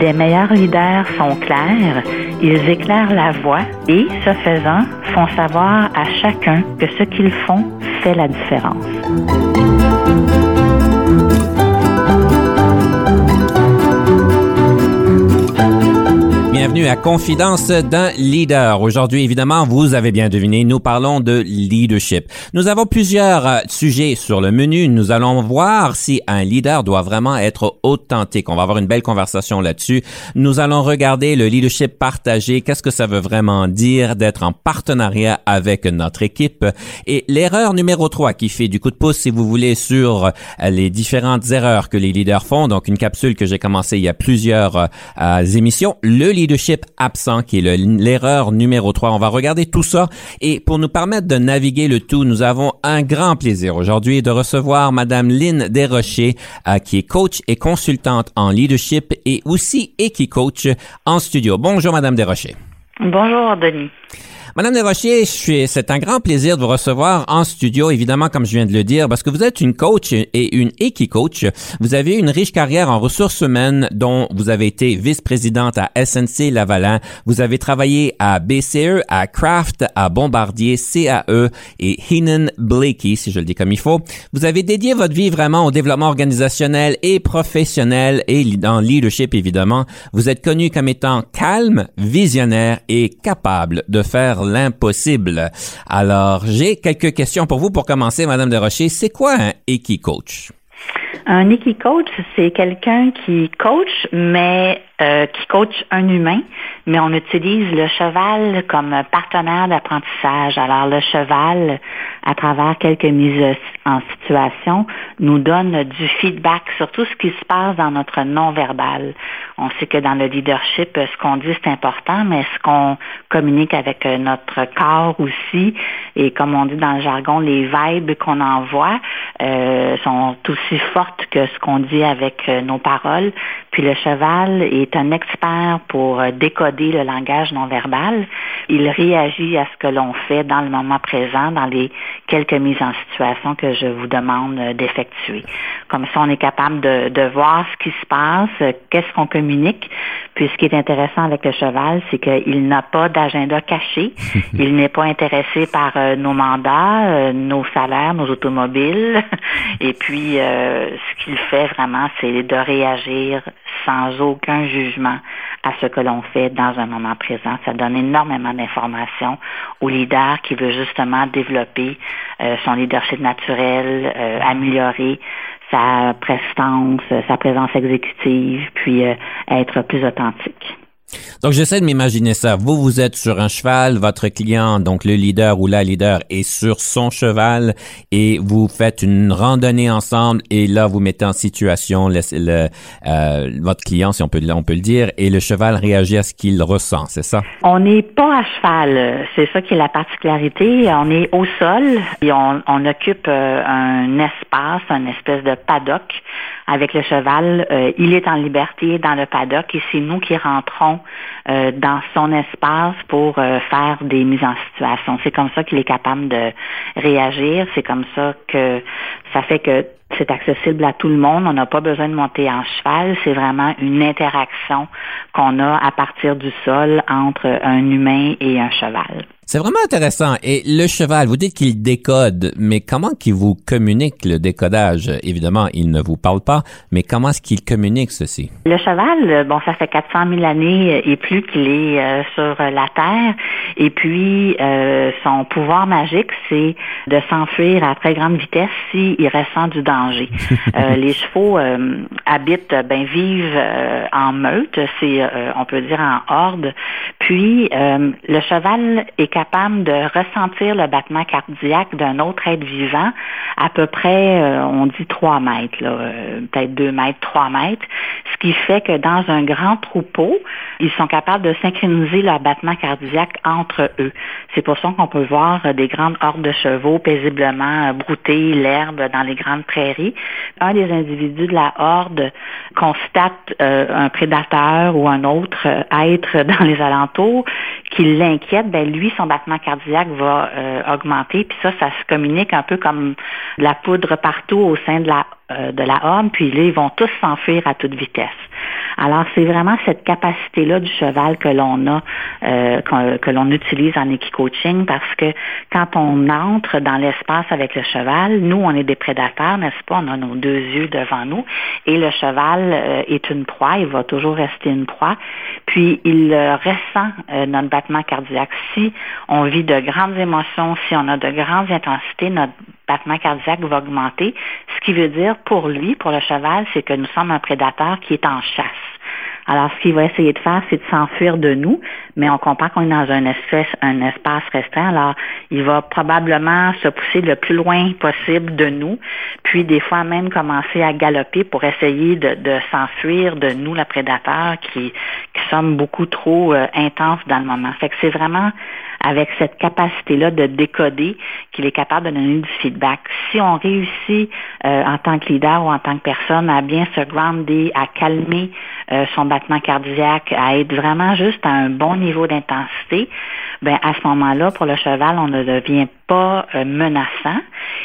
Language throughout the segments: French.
Les meilleurs leaders sont clairs, ils éclairent la voie et, ce faisant, font savoir à chacun que ce qu'ils font fait la différence. Bienvenue à Confidence d'un leader. Aujourd'hui, évidemment, vous avez bien deviné, nous parlons de leadership. Nous avons plusieurs euh, sujets sur le menu. Nous allons voir si un leader doit vraiment être authentique. On va avoir une belle conversation là-dessus. Nous allons regarder le leadership partagé. Qu'est-ce que ça veut vraiment dire d'être en partenariat avec notre équipe? Et l'erreur numéro 3 qui fait du coup de pouce, si vous voulez, sur euh, les différentes erreurs que les leaders font. Donc, une capsule que j'ai commencé il y a plusieurs euh, émissions. Le leadership absent, qui est l'erreur numéro 3. On va regarder tout ça. Et pour nous permettre de naviguer le tout, nous avons un grand plaisir aujourd'hui de recevoir Madame Lynn Desrochers, euh, qui est coach et consultante en leadership et aussi Equi-coach en studio. Bonjour, Madame Desrochers. Bonjour, Denis. Madame Desrochers, c'est un grand plaisir de vous recevoir en studio, évidemment, comme je viens de le dire, parce que vous êtes une coach et une équi-coach. Vous avez une riche carrière en ressources humaines, dont vous avez été vice-présidente à SNC Lavalin. Vous avez travaillé à BCE, à Kraft, à Bombardier, CAE et Heenan Blakey, si je le dis comme il faut. Vous avez dédié votre vie vraiment au développement organisationnel et professionnel et dans leadership, évidemment. Vous êtes connu comme étant calme, visionnaire et capable de faire l'impossible. Alors, j'ai quelques questions pour vous pour commencer, Madame Desrochers. C'est quoi un Equi-coach? Un Equi-coach, c'est quelqu'un qui coach, mais euh, qui coach un humain, mais on utilise le cheval comme partenaire d'apprentissage. Alors le cheval, à travers quelques mises en situation, nous donne du feedback sur tout ce qui se passe dans notre non-verbal. On sait que dans le leadership, ce qu'on dit, c'est important, mais ce qu'on communique avec notre corps aussi, et comme on dit dans le jargon, les vibes qu'on envoie euh, sont aussi fortes que ce qu'on dit avec nos paroles. Puis le cheval est est un expert pour euh, décoder le langage non verbal. Il réagit à ce que l'on fait dans le moment présent, dans les quelques mises en situation que je vous demande euh, d'effectuer. Comme ça, on est capable de, voir ce qui se passe, euh, qu'est-ce qu'on communique. Puis ce qui est intéressant avec le cheval, c'est qu'il n'a pas d'agenda caché. Il n'est pas intéressé par nos mandats, nos salaires, nos automobiles. Et puis, ce qu'il fait vraiment, c'est de réagir sans aucun jugement à ce que l'on fait dans un moment présent. Ça donne énormément d'informations au leader qui veut justement développer euh, son leadership naturel, euh, améliorer sa prestance, sa présence exécutive, puis euh, être plus authentique. Donc, j'essaie de m'imaginer ça. Vous, vous êtes sur un cheval, votre client, donc le leader ou la leader, est sur son cheval et vous faites une randonnée ensemble et là, vous mettez en situation le, euh, votre client, si on peut, on peut le dire, et le cheval réagit à ce qu'il ressent, c'est ça? On n'est pas à cheval. C'est ça qui est la particularité. On est au sol et on, on occupe euh, un espace, un espèce de paddock avec le cheval. Euh, il est en liberté dans le paddock et c'est nous qui rentrons euh, dans son espace pour euh, faire des mises en situation. C'est comme ça qu'il est capable de réagir. C'est comme ça que ça fait que c'est accessible à tout le monde. On n'a pas besoin de monter en cheval. C'est vraiment une interaction qu'on a à partir du sol entre un humain et un cheval. C'est vraiment intéressant. Et le cheval, vous dites qu'il décode, mais comment qu'il vous communique le décodage? Évidemment, il ne vous parle pas, mais comment est-ce qu'il communique ceci? Le cheval, bon, ça fait 400 000 années et plus qu'il est euh, sur la Terre. Et puis, euh, son pouvoir magique, c'est de s'enfuir à très grande vitesse s'il ressent du danger. Euh, les chevaux habitent, ben, vivent en meute, c'est, on peut dire, en horde. Puis, le cheval est capable de ressentir le battement cardiaque d'un autre être vivant à peu près, euh, on dit 3 mètres, euh, peut-être 2 mètres, 3 mètres, ce qui fait que dans un grand troupeau, ils sont capables de synchroniser leur battement cardiaque entre eux. C'est pour ça qu'on peut voir des grandes hordes de chevaux paisiblement brouter l'herbe dans les grandes prairies. Un des individus de la horde constate un prédateur ou un autre être dans les alentours qui l'inquiète, ben lui, son battement cardiaque va euh, augmenter. Puis ça, ça se communique un peu comme la poudre partout au sein de la euh, de la horde. Puis ils vont tous s'enfuir à toute vitesse. Alors, c'est vraiment cette capacité-là du cheval que l'on a, euh, que, l'on utilise en équicoaching parce que quand on entre dans l'espace avec le cheval, nous, on est des prédateurs, n'est-ce pas? On a nos deux yeux devant nous et le cheval euh, est une proie, il va toujours rester une proie. Puis, il ressent euh, notre battement cardiaque. Si on vit de grandes émotions, si on a de grandes intensités, notre battement cardiaque va augmenter. Ce qui veut dire pour lui, pour le cheval, c'est que nous sommes un prédateur qui est en chasse. Alors, ce qu'il va essayer de faire, c'est de s'enfuir de nous, mais on comprend qu'on est dans un espace, un espace restreint. Alors, il va probablement se pousser le plus loin possible de nous, puis des fois même commencer à galoper pour essayer de, s'enfuir de nous, le prédateur, qui, qui sommes beaucoup trop euh, intenses dans le moment. Fait que c'est vraiment avec cette capacité-là de décoder qu'il est capable de donner du feedback. Si on réussit euh, en tant que leader ou en tant que personne à bien se grounder, à calmer euh, son battement cardiaque, à être vraiment juste à un bon niveau d'intensité, ben à ce moment-là, pour le cheval, on ne devient pas euh, menaçant.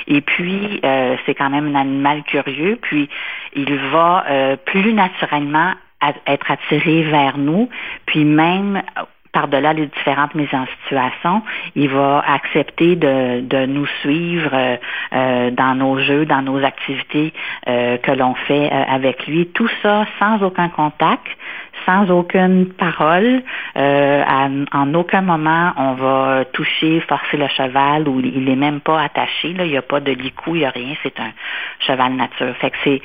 Et puis, c'est quand même un animal curieux. Puis, il va plus naturellement être attiré vers nous, puis même par-delà les différentes mises en situation, il va accepter de, nous suivre euh, euh, dans nos jeux, dans nos activités euh, que l'on fait avec lui. Tout ça sans aucun contact, sans aucune parole. en aucun moment on va toucher, forcer le cheval ou il n'est même pas attaché. Là. Il n'y a pas de licou, il n'y a rien. C'est un cheval nature. Fait que c'est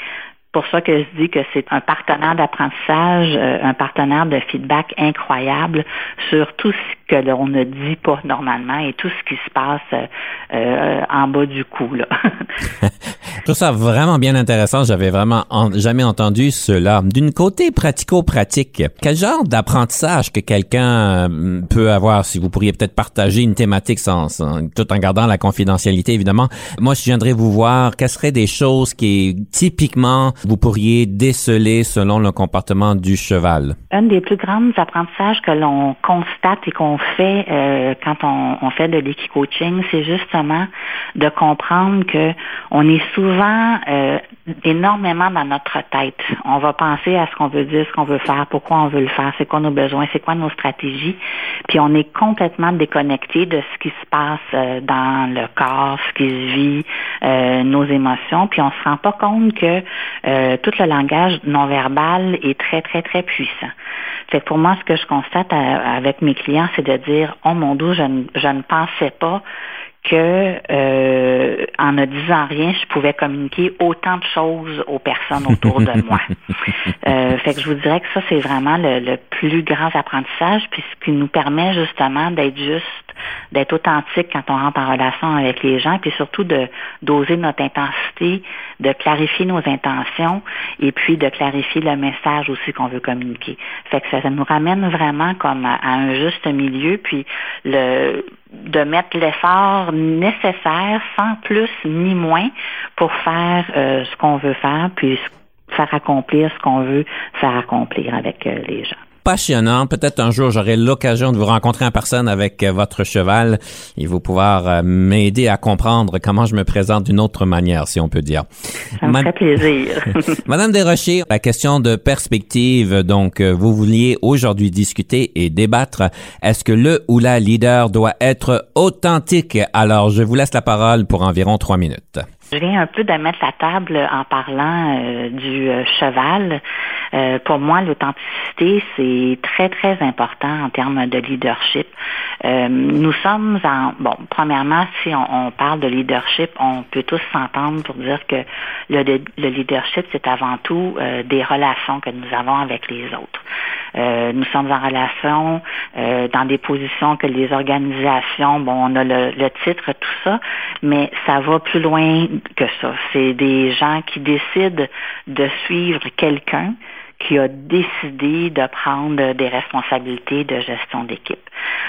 pour ça que je dis que c'est un partenaire d'apprentissage, euh, un partenaire de feedback incroyable sur tout ce que l'on ne dit pas normalement et tout ce qui se passe euh, euh, en bas du cou. Là. je trouve ça vraiment bien intéressant. J'avais vraiment jamais entendu cela. D'une côté pratico-pratique, quel genre d'apprentissage que quelqu'un peut avoir, si vous pourriez peut-être partager une thématique sans, tout en gardant la confidentialité, évidemment. Moi, je viendrais vous voir, quelles seraient des choses qui, typiquement, vous pourriez déceler selon le comportement du cheval? Un des plus grands apprentissages que l'on constate et qu'on fait euh, quand on, fait de l'équicoaching, c'est justement de comprendre que on est souvent euh, énormément dans notre tête. On va penser à ce qu'on veut dire, ce qu'on veut faire, pourquoi on veut le faire, c'est quoi nos besoins, c'est quoi nos stratégies, puis on est complètement déconnecté de ce qui se passe euh, dans le corps, ce qui se vit, nos émotions, puis on se rend pas compte que euh, tout le langage non verbal est très, très, très puissant. Fait pour moi, ce que je constate euh, avec mes clients, c'est de dire, oh mon Dieu, je ne, pensais pas que euh, en ne disant rien, je pouvais communiquer autant de choses aux personnes autour de moi. fait que je vous dirais que ça, c'est vraiment le, le, plus grand apprentissage, puis ce qui nous permet justement d'être juste d'être authentique quand on rentre en relation avec les gens, puis surtout de d'oser notre intensité, de clarifier nos intentions et puis de clarifier le message aussi qu'on veut communiquer. Fait que ça, nous ramène vraiment comme à, un juste milieu, puis le de mettre l'effort nécessaire sans plus ni moins pour faire euh, ce qu'on veut faire, puis faire accomplir ce qu'on veut faire accomplir avec euh, les gens passionnant. Peut-être un jour, j'aurai l'occasion de vous rencontrer en personne avec euh, votre cheval et vous pouvoir euh, m'aider à comprendre comment je me présente d'une autre manière, si on peut dire. Ça me fait plaisir. Madame Desrochers, la question de perspective, donc, euh, vous vouliez aujourd'hui discuter et débattre. Est-ce que le ou la leader doit être authentique? Alors, je vous laisse la parole pour environ trois minutes. Je viens un peu de mettre la table en parlant euh, du euh, cheval. Euh, pour moi, l'authenticité, c'est très, très important en termes de leadership. nous sommes en... Bon, premièrement, si on, parle de leadership, on peut tous s'entendre pour dire que le, le leadership, c'est avant tout des relations que nous avons avec les autres. Nous sommes en relation dans des positions que les organisations, bon, on a le, le titre, tout ça, mais ça va plus loin que ça. C'est des gens qui décident de suivre quelqu'un qui a décidé de prendre des responsabilités de gestion d'équipe.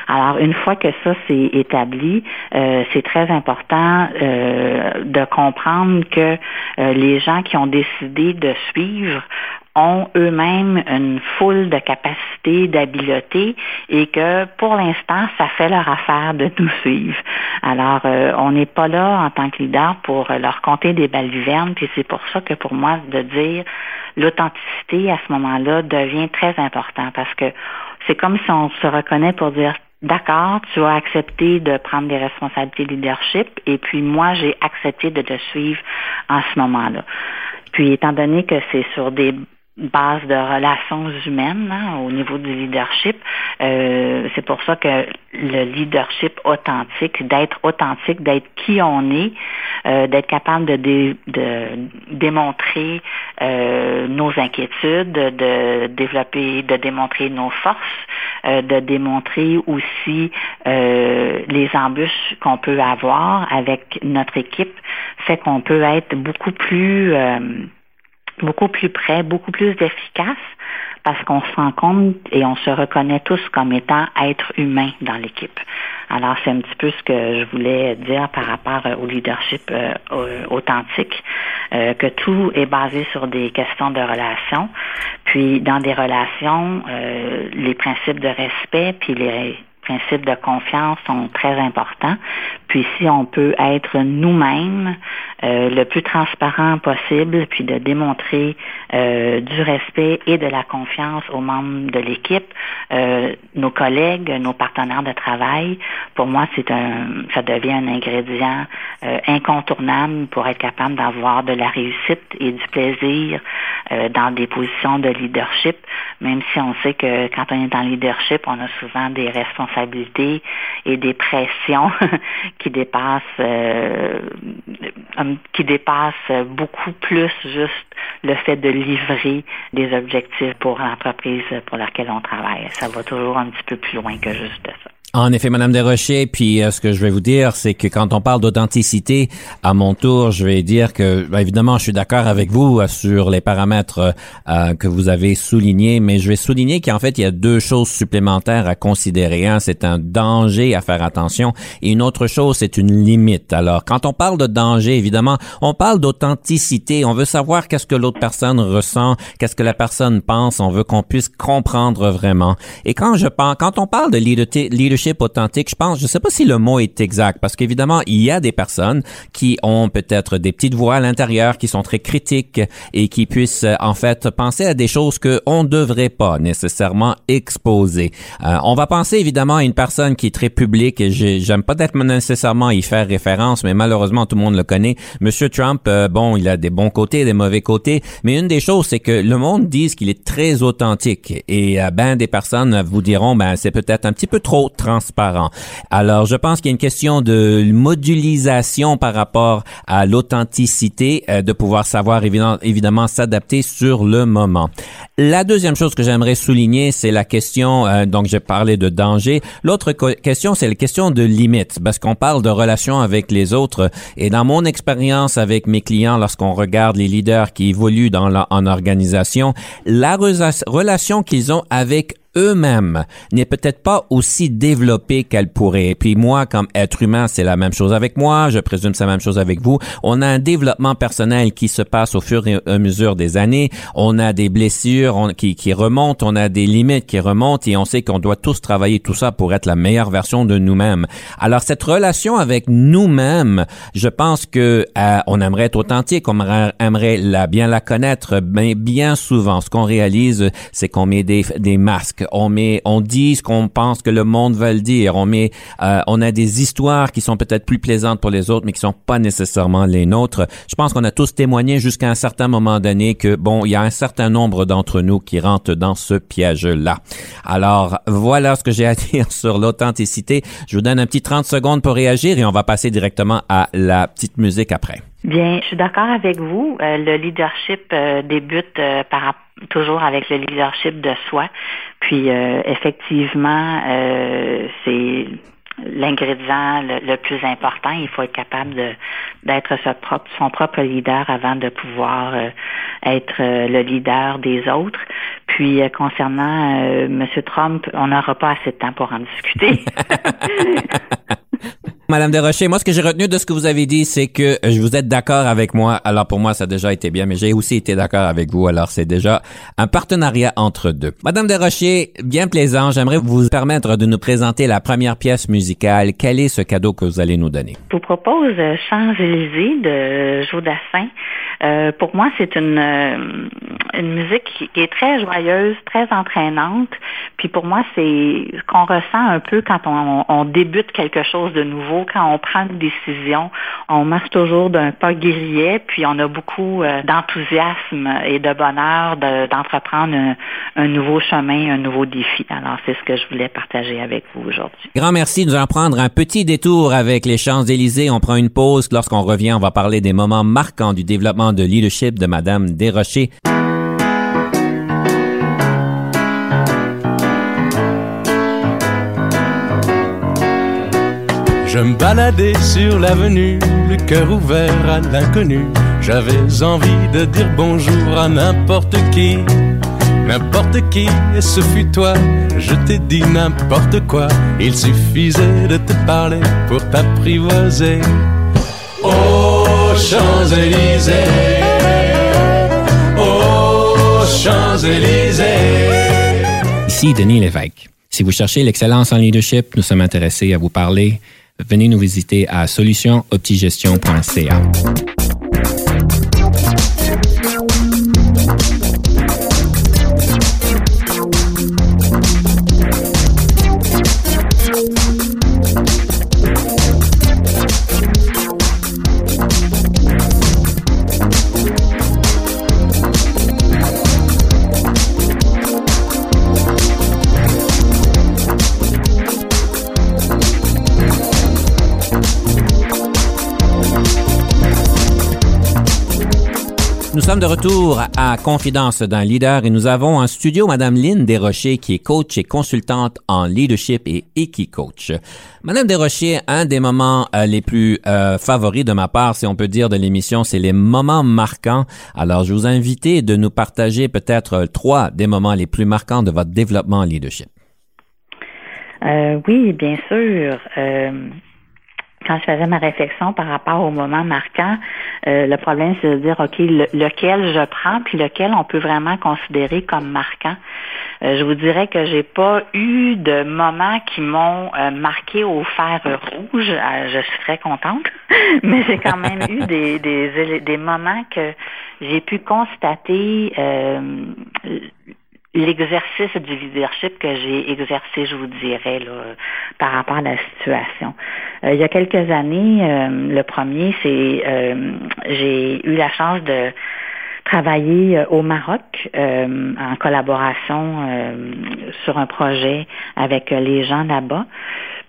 Alors, une fois que ça c'est établi, euh, c'est très important euh, de comprendre que euh, les gens qui ont décidé de suivre ont eux-mêmes une foule de capacités, d'habiletés et que pour l'instant, ça fait leur affaire de nous suivre. Alors, euh, on n'est pas là en tant que leader pour leur compter des balivernes, puis c'est pour ça que pour moi, de dire l'authenticité à ce moment-là devient très important parce que c'est comme si on se reconnaît pour dire D'accord, tu as accepté de prendre des responsabilités de leadership et puis moi, j'ai accepté de te suivre en ce moment-là. Puis étant donné que c'est sur des base de relations humaines hein, au niveau du leadership. Euh, c'est pour ça que le leadership authentique, d'être authentique, d'être qui on est, euh, d'être capable de, de démontrer euh, nos inquiétudes, de développer, de démontrer nos forces, de démontrer aussi les embûches qu'on peut avoir avec notre équipe, fait qu'on peut être beaucoup plus beaucoup plus près, beaucoup plus efficace parce qu'on se rend compte et on se reconnaît tous comme étant êtres humains dans l'équipe. Alors, c'est un petit peu ce que je voulais dire par rapport au leadership euh, authentique, euh, que tout est basé sur des questions de relations. Puis, dans des relations, euh, les principes de respect, puis les principes de confiance sont très importants. Puis si on peut être nous-mêmes euh, le plus transparent possible, puis de démontrer euh, du respect et de la confiance aux membres de l'équipe, euh, nos collègues, nos partenaires de travail, pour moi, c'est un, ça devient un ingrédient incontournable pour être capable d'avoir de la réussite et du plaisir dans des positions de leadership, même si on sait que quand on est en leadership, on a souvent des responsabilités et des pressions qui dépasse euh, qui dépasse beaucoup plus juste le fait de livrer des objectifs pour l'entreprise pour laquelle on travaille. Ça va toujours un petit peu plus loin que juste ça. En effet, Madame Desrochers, puis euh, ce que je vais vous dire, c'est que quand on parle d'authenticité, à mon tour, je vais dire que, ben, évidemment, je suis d'accord avec vous euh, sur les paramètres euh, que vous avez soulignés, mais je vais souligner qu'en fait, il y a deux choses supplémentaires à considérer. Un, c'est un danger à faire attention, et une autre chose, c'est une limite. Alors, quand on parle de danger, évidemment, on parle d'authenticité. On veut savoir qu'est-ce que l'autre personne ressent, qu'est-ce que la personne pense. On veut qu'on puisse comprendre vraiment. Et quand je pense, quand on parle de leadership authentique, je pense, je sais pas si le mot est exact, parce qu'évidemment, il y a des personnes qui ont peut-être des petites voix à l'intérieur, qui sont très critiques et qui puissent en fait penser à des choses que on devrait pas nécessairement exposer. Euh, on va penser évidemment à une personne qui est très publique et j'aime pas nécessairement y faire référence, mais malheureusement tout le monde le connaît. Monsieur Trump, euh, bon, il a des bons côtés, des mauvais côtés, mais une des choses c'est que le monde dit qu'il est très authentique et euh, ben des personnes vous diront ben c'est peut-être un petit peu trop transparent. Alors, je pense qu'il y a une question de modulisation par rapport à l'authenticité, euh, de pouvoir savoir évidemment, évidemment s'adapter sur le moment. La deuxième chose que j'aimerais souligner, c'est la question, euh, donc j'ai parlé de danger. L'autre question, c'est la question de limite, parce qu'on parle de relations avec les autres. Et dans mon expérience avec mes clients, lorsqu'on regarde les leaders qui évoluent dans la, en organisation, la relation qu'ils ont avec eux-mêmes n'est peut-être pas aussi développée qu'elle pourrait. Et puis moi, comme être humain, c'est la même chose avec moi. Je présume c'est la même chose avec vous. On a un développement personnel qui se passe au fur et à mesure des années. On a des blessures qui, qui remontent. On a des limites qui remontent et on sait qu'on doit tous travailler tout ça pour être la meilleure version de nous-mêmes. Alors cette relation avec nous-mêmes, je pense que euh, on aimerait être authentique, on aimerait la, bien la connaître, mais bien souvent, ce qu'on réalise, c'est qu'on met des, des masques on met, on dit ce qu'on pense que le monde veut le dire, on met, euh, on a des histoires qui sont peut-être plus plaisantes pour les autres, mais qui sont pas nécessairement les nôtres. Je pense qu'on a tous témoigné jusqu'à un certain moment donné que bon, il y a un certain nombre d'entre nous qui rentrent dans ce piège-là. Alors voilà ce que j'ai à dire sur l'authenticité. Je vous donne un petit 30 secondes pour réagir et on va passer directement à la petite musique après. Bien, je suis d'accord avec vous. Euh, le leadership euh, débute euh, par toujours avec le leadership de soi. Puis effectivement, c'est l'ingrédient le, plus important. Il faut être capable d'être propre, son propre leader avant de pouvoir être le leader des autres. Puis concernant M. Trump, on n'aura pas assez de temps pour en discuter. Madame Desrochers, moi, ce que j'ai retenu de ce que vous avez dit, c'est que je vous êtes d'accord avec moi. Alors, pour moi, ça a déjà été bien, mais j'ai aussi été d'accord avec vous. Alors, c'est déjà un partenariat entre deux. Madame Desrochers, bien plaisant. J'aimerais vous permettre de nous présenter la première pièce musicale. Quel est ce cadeau que vous allez nous donner? Je vous propose Champs-Élysées de Jodassin. Euh, pour moi, c'est une, euh, une musique qui est très joyeuse, très entraînante. Puis pour moi, c'est ce qu'on ressent un peu quand on, on, débute quelque chose de nouveau, quand on prend une décision. On marche toujours d'un pas guerrier, puis on a beaucoup euh, d'enthousiasme et de bonheur d'entreprendre un, nouveau chemin, un nouveau défi. Alors, c'est ce que je voulais partager avec vous aujourd'hui. Grand merci. Nous allons prendre un petit détour avec les Champs-Élysées. On prend une pause. Lorsqu'on revient, on va parler des moments marquants du développement de leadership de Madame Desrochers. Je me baladais sur l'avenue, le cœur ouvert à l'inconnu. J'avais envie de dire bonjour à n'importe qui, n'importe qui, et ce fut toi. Je t'ai dit n'importe quoi, il suffisait de te parler pour t'apprivoiser. Oh, Champs-Élysées, oh, Champs-Élysées. Ici Denis Lévesque. Si vous cherchez l'excellence en leadership, nous sommes intéressés à vous parler. Venez nous visiter à solutionoptigestion.ca. sommes de retour à Confidence d'un leader et nous avons en studio Madame Lynn Desrochers qui est coach et consultante en leadership et Equi-coach. Madame Desrochers, un des moments euh, les plus euh, favoris de ma part, si on peut dire, de l'émission, c'est les moments marquants. Alors, je vous invite de nous partager peut-être trois des moments les plus marquants de votre développement en leadership. Euh, oui, bien sûr quand je faisais ma réflexion par rapport au moment marquant, euh, le problème, c'est de dire, OK, lequel je prends, puis lequel on peut vraiment considérer comme marquant. Euh, je vous dirais que j'ai pas eu de moments qui m'ont euh, marqué au fer rouge. je suis très contente, mais j'ai quand même eu des, des, des moments que j'ai pu constater l'exercice du leadership que j'ai exercé, je vous dirais, là, par rapport à la situation. Euh, il y a quelques années, euh, le premier, c'est euh, j'ai eu la chance de travailler au Maroc en collaboration sur un projet avec les gens là-bas.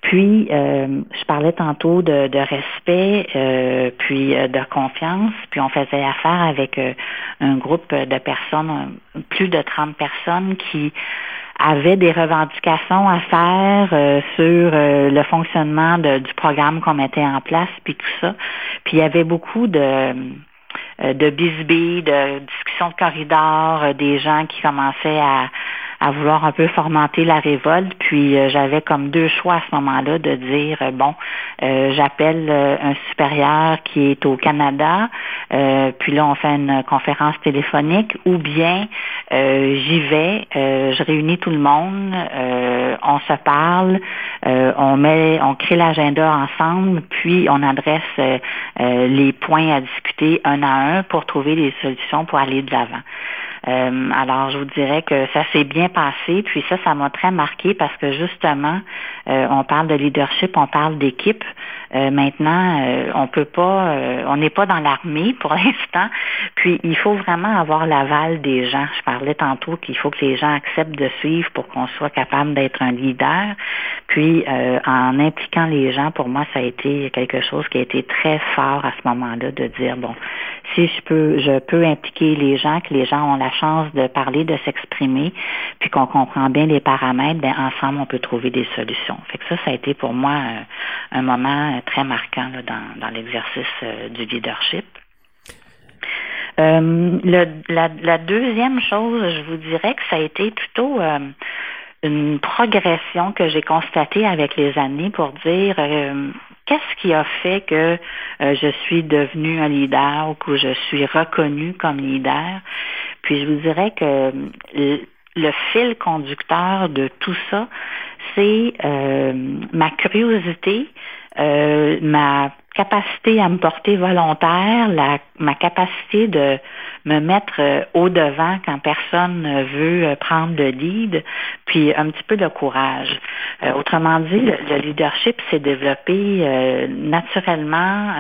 Puis, euh, je parlais tantôt de, de respect, euh, puis euh, de confiance, puis on faisait affaire avec un groupe de personnes, plus de 30 personnes qui avaient des revendications à faire sur le fonctionnement du programme qu'on mettait en place, puis tout ça. Puis il y avait beaucoup de de bisbis, de discussions de corridor, des gens qui commençaient à, à vouloir un peu formenter la révolte. Puis euh, j'avais comme deux choix à ce moment-là de dire euh, bon, euh, j'appelle un supérieur qui est au Canada, puis là on fait une conférence téléphonique, ou bien j'y vais, je réunis tout le monde, on se parle, on met, on crée l'agenda ensemble, puis on adresse les points à discuter un à un pour trouver des solutions pour aller de l'avant. Alors, je vous dirais que ça s'est bien passé, puis ça, ça m'a très marqué parce que justement, on parle de leadership, on parle d'équipe. Maintenant, on peut pas, on n'est pas dans l'armée pour l'instant, puis il faut vraiment avoir l'aval des gens. Je parlais tantôt qu'il faut que les gens acceptent de suivre pour qu'on soit capable d'être un leader. Puis, en impliquant les gens, pour moi, ça a été quelque chose qui a été très fort à ce moment-là de dire, bon, si je peux, je peux impliquer les gens, que les gens ont la chance de parler, de s'exprimer, puis qu'on comprend bien les paramètres, bien, ensemble, on peut trouver des solutions. Fait que ça, ça a été pour moi euh, un, moment très marquant dans, l'exercice euh, du leadership. Euh, la, deuxième chose, je vous dirais que ça a été plutôt une progression que j'ai constatée avec les années pour dire euh, qu'est-ce qui a fait que euh, je suis devenue un leader ou que je suis reconnue comme leader. Puis je vous dirais que le, fil conducteur de tout ça, c'est euh, ma curiosité, ma capacité à me porter volontaire, la, ma capacité de me mettre euh, au devant quand personne ne veut euh, prendre le lead, puis un petit peu de courage. Euh, autrement dit, le, leadership s'est développé naturellement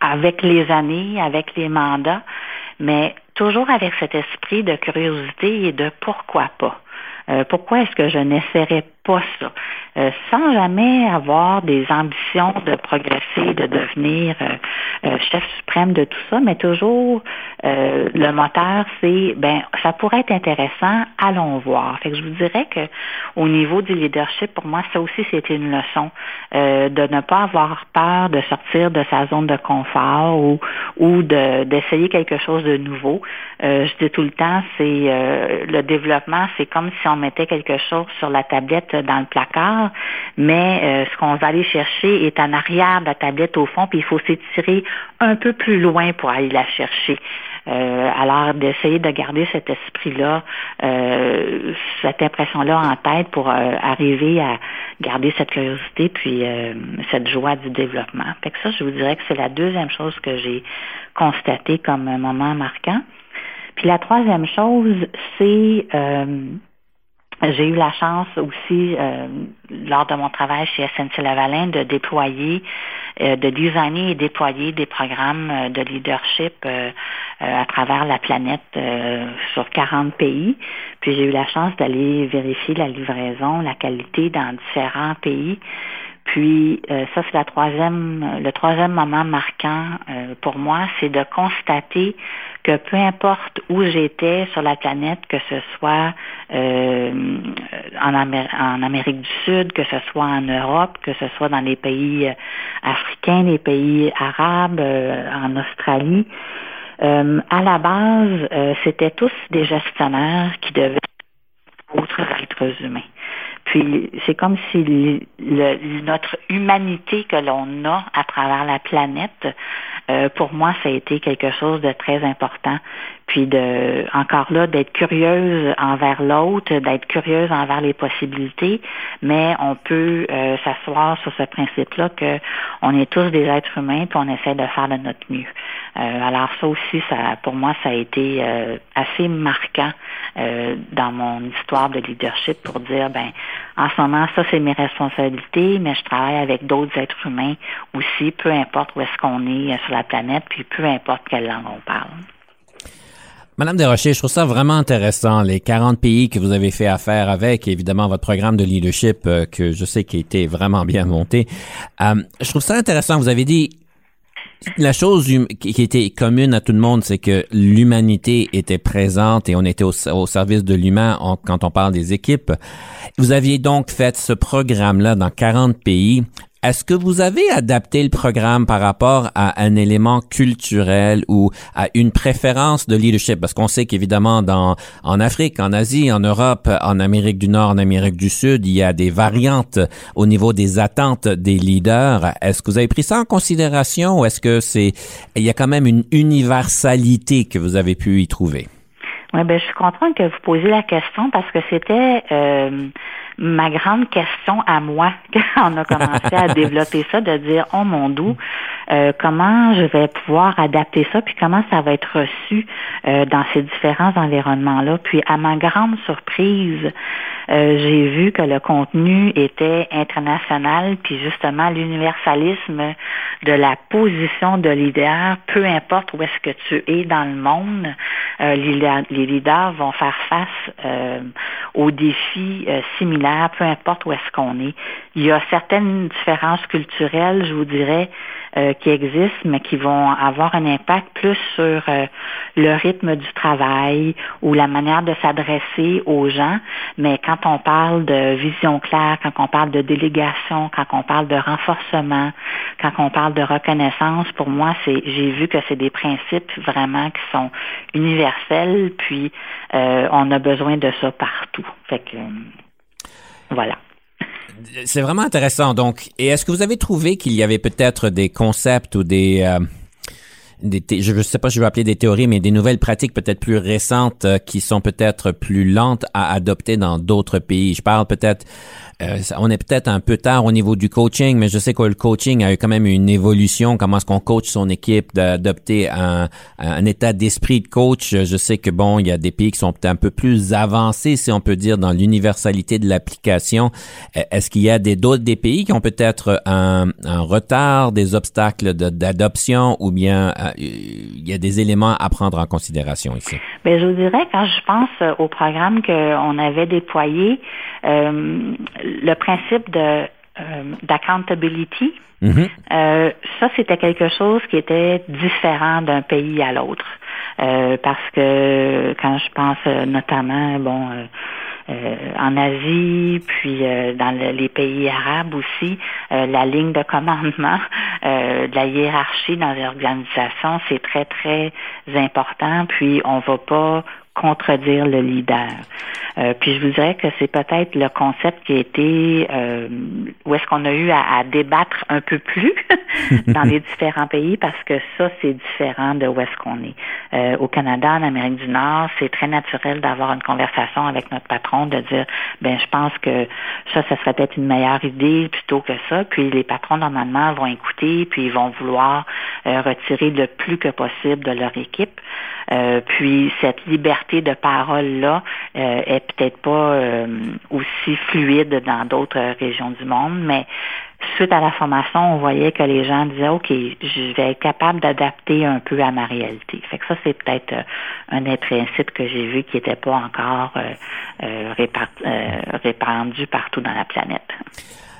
avec les années, avec les mandats, mais toujours avec cet esprit de curiosité et de pourquoi pas. pourquoi est-ce que je n'essaierais pas ça? Euh, sans jamais avoir des ambitions de progresser, de devenir euh, euh, chef suprême de tout ça, mais toujours le moteur, c'est ben ça pourrait être intéressant, allons voir. Fait que je vous dirais que au niveau du leadership, pour moi, ça aussi c'était une leçon de ne pas avoir peur de sortir de sa zone de confort ou ou d'essayer quelque chose de nouveau. je dis tout le temps, c'est le développement, c'est comme si on mettait quelque chose sur la tablette dans le placard mais euh, ce qu'on va aller chercher est en arrière de la tablette au fond, puis il faut s'étirer un peu plus loin pour aller la chercher. Euh, alors d'essayer de garder cet esprit-là, euh, cette impression-là en tête pour arriver à garder cette curiosité puis cette joie du développement. Fait que ça, je vous dirais que c'est la deuxième chose que j'ai constatée comme un moment marquant. Puis la troisième chose, c'est j'ai eu la chance aussi, euh, lors de mon travail chez SNC-Lavalin, de déployer, euh, de designer et déployer des programmes euh, de leadership à travers la planète sur 40 pays. Puis j'ai eu la chance d'aller vérifier la livraison, la qualité dans différents pays. Puis ça, c'est la troisième, le troisième moment marquant pour moi, c'est de constater que peu importe où j'étais sur la planète, que ce soit euh, en, Amérique du Sud, que ce soit en Europe, que ce soit dans les pays euh, africains, les pays arabes, euh, en Australie, à la base, c'était tous des gestionnaires qui devaient être autres êtres humains. Puis c'est comme si notre humanité que l'on a à travers la planète euh, pour moi, ça a été quelque chose de très important. Puis de encore là, d'être curieuse envers l'autre, d'être curieuse envers les possibilités, mais on peut euh, s'asseoir sur ce principe-là que on est tous des êtres humains, puis on essaie de faire de notre mieux. Euh, alors ça aussi, ça, pour moi, ça a été assez marquant dans mon histoire de leadership pour dire, ben, en ce moment, ça c'est mes responsabilités, mais je travaille avec d'autres êtres humains aussi, peu importe où est-ce qu'on est sur la planète, puis peu importe quelle langue on parle. Madame Desrochers, je trouve ça vraiment intéressant, les 40 pays que vous avez fait affaire avec, évidemment votre programme de leadership euh, que je sais qui a été vraiment bien monté. Euh, je trouve ça intéressant, vous avez dit la chose qui était commune à tout le monde, c'est que l'humanité était présente et on était au, service de l'humain quand on parle des équipes. Vous aviez donc fait ce programme-là dans 40 pays. Est-ce que vous avez adapté le programme par rapport à un élément culturel ou à une préférence de leadership? Parce qu'on sait qu'évidemment, dans, en Afrique, en Asie, en Europe, en Amérique du Nord, en Amérique du Sud, il y a des variantes au niveau des attentes des leaders. Est-ce que vous avez pris ça en considération ou est-ce que c'est, il y a quand même une universalité que vous avez pu y trouver? Oui, ben, je contente que vous posiez la question parce que c'était, euh, ma grande question à moi, quand on a commencé à développer ça, de dire, oh mon doux, euh, comment je vais pouvoir adapter ça, puis comment ça va être reçu euh, dans ces différents environnements-là. Puis à ma grande surprise, euh, j'ai vu que le contenu était international, puis justement l'universalisme de la position de leader, peu importe où est-ce que tu es dans le monde, les, leaders vont faire face aux défis similaires, peu importe où est-ce qu'on est. Il y a certaines différences culturelles, je vous dirais, euh, qui existent, mais qui vont avoir un impact plus sur euh, le rythme du travail ou la manière de s'adresser aux gens. Mais quand on parle de vision claire, quand on parle de délégation, quand on parle de renforcement, quand on parle de reconnaissance, pour moi, c'est j'ai vu que c'est des principes vraiment qui sont universels, puis euh, on a besoin de ça partout. Fait que voilà. C'est vraiment intéressant. Donc, et est-ce que vous avez trouvé qu'il y avait peut-être des concepts ou des, euh, je ne sais pas si je vais appeler des théories, mais des nouvelles pratiques peut-être plus récentes euh, qui sont peut-être plus lentes à adopter dans d'autres pays? Je parle peut-être euh, on est peut-être un peu tard au niveau du coaching, mais je sais que le coaching a eu quand même une évolution. Comment est-ce qu'on coach son équipe, d'adopter un, état d'esprit de coach. Je sais que bon, il y a des pays qui sont peut-être un peu plus avancés, si on peut dire, dans l'universalité de l'application. Euh, est-ce qu'il y a des d'autres des pays qui ont peut-être un, retard, des obstacles d'adoption, ou bien euh, il y a des éléments à prendre en considération ici? Bien, je vous dirais quand je pense au programme qu'on avait déployé. Le principe de euh, d'accountability, mm-hmm. euh, ça c'était quelque chose qui était différent d'un pays à l'autre. Euh, parce que quand je pense notamment, bon, en Asie, puis dans les pays arabes aussi, la ligne de commandement de la hiérarchie dans les organisations, c'est très, très important. Puis on va pas contredire le leader. Euh, puis je vous dirais que c'est peut-être le concept qui a été euh, où est-ce qu'on a eu à, débattre un peu plus dans les différents pays parce que ça c'est différent de où est-ce qu'on est. Euh, au Canada, en Amérique du Nord, c'est très naturel d'avoir une conversation avec notre patron de dire ben je pense que ça ça serait peut-être une meilleure idée plutôt que ça. Puis les patrons normalement vont écouter puis ils vont vouloir retirer le plus que possible de leur équipe. puis cette liberté de parole là est peut-être pas euh, aussi fluide dans d'autres régions du monde, mais suite à la formation, on voyait que les gens disaient OK, je vais être capable d'adapter un peu à ma réalité. Fait que ça, c'est peut-être euh, un des principes que j'ai vu qui n'était pas encore euh, répandu partout dans la planète.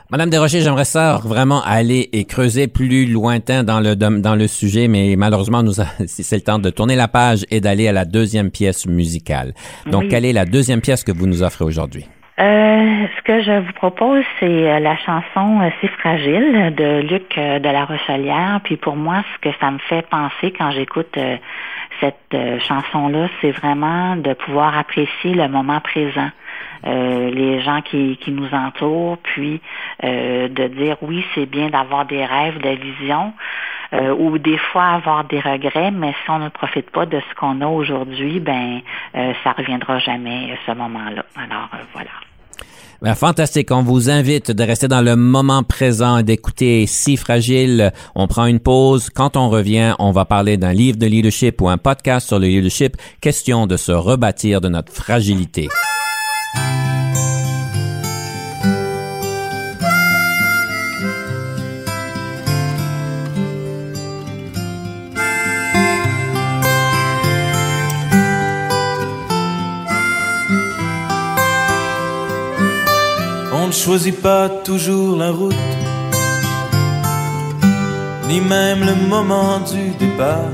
Madame Desrochers, j'aimerais ça vraiment aller et creuser plus lointain dans le dans le sujet, mais malheureusement, nous c'est le temps de tourner la page et d'aller à la deuxième pièce musicale. Donc, quelle est la deuxième pièce que vous nous offrez aujourd'hui? Euh, ce que je vous propose, c'est euh, la chanson euh, C'est fragile de Luc de la Rochelière. Puis pour moi, ce que ça me fait penser quand j'écoute cette chanson-là, c'est vraiment de pouvoir apprécier le moment présent. Euh, les gens qui, qui nous entourent, puis euh, de dire oui, c'est bien d'avoir des rêves, des visions, euh, ou des fois avoir des regrets, mais si on ne profite pas de ce qu'on a aujourd'hui, ben ça reviendra jamais ce moment-là. Alors voilà. Ben, fantastique. On vous invite de rester dans le moment présent, d'écouter Si Fragile. On prend une pause. Quand on revient, on va parler d'un livre de leadership ou un podcast sur le leadership. Question de se rebâtir de notre fragilité. Choisit pas toujours la route, ni même le moment du départ.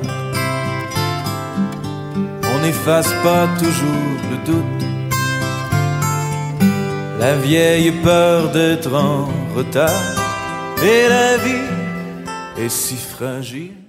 On n'efface pas toujours le doute la vieille peur d'être en retard. Et la vie est si fragile.